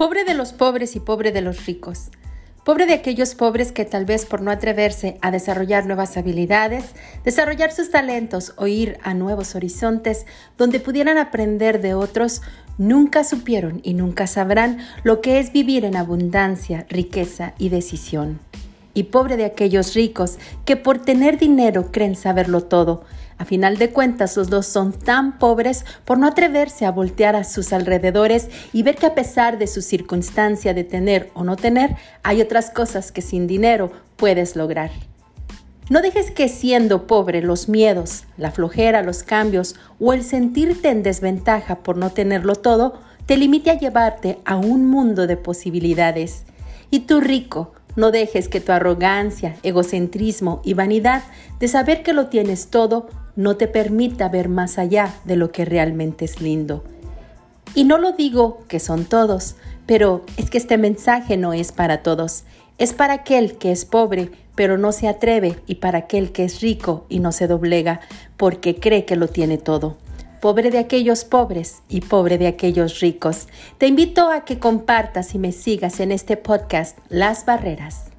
Pobre de los pobres y pobre de los ricos. Pobre de aquellos pobres que tal vez por no atreverse a desarrollar nuevas habilidades, desarrollar sus talentos o ir a nuevos horizontes donde pudieran aprender de otros, nunca supieron y nunca sabrán lo que es vivir en abundancia, riqueza y decisión y pobre de aquellos ricos que por tener dinero creen saberlo todo. A final de cuentas, los dos son tan pobres por no atreverse a voltear a sus alrededores y ver que a pesar de su circunstancia de tener o no tener, hay otras cosas que sin dinero puedes lograr. No dejes que siendo pobre los miedos, la flojera, los cambios o el sentirte en desventaja por no tenerlo todo te limite a llevarte a un mundo de posibilidades. Y tú rico, no dejes que tu arrogancia, egocentrismo y vanidad de saber que lo tienes todo no te permita ver más allá de lo que realmente es lindo. Y no lo digo que son todos, pero es que este mensaje no es para todos. Es para aquel que es pobre, pero no se atreve, y para aquel que es rico y no se doblega, porque cree que lo tiene todo pobre de aquellos pobres y pobre de aquellos ricos. Te invito a que compartas y me sigas en este podcast Las Barreras.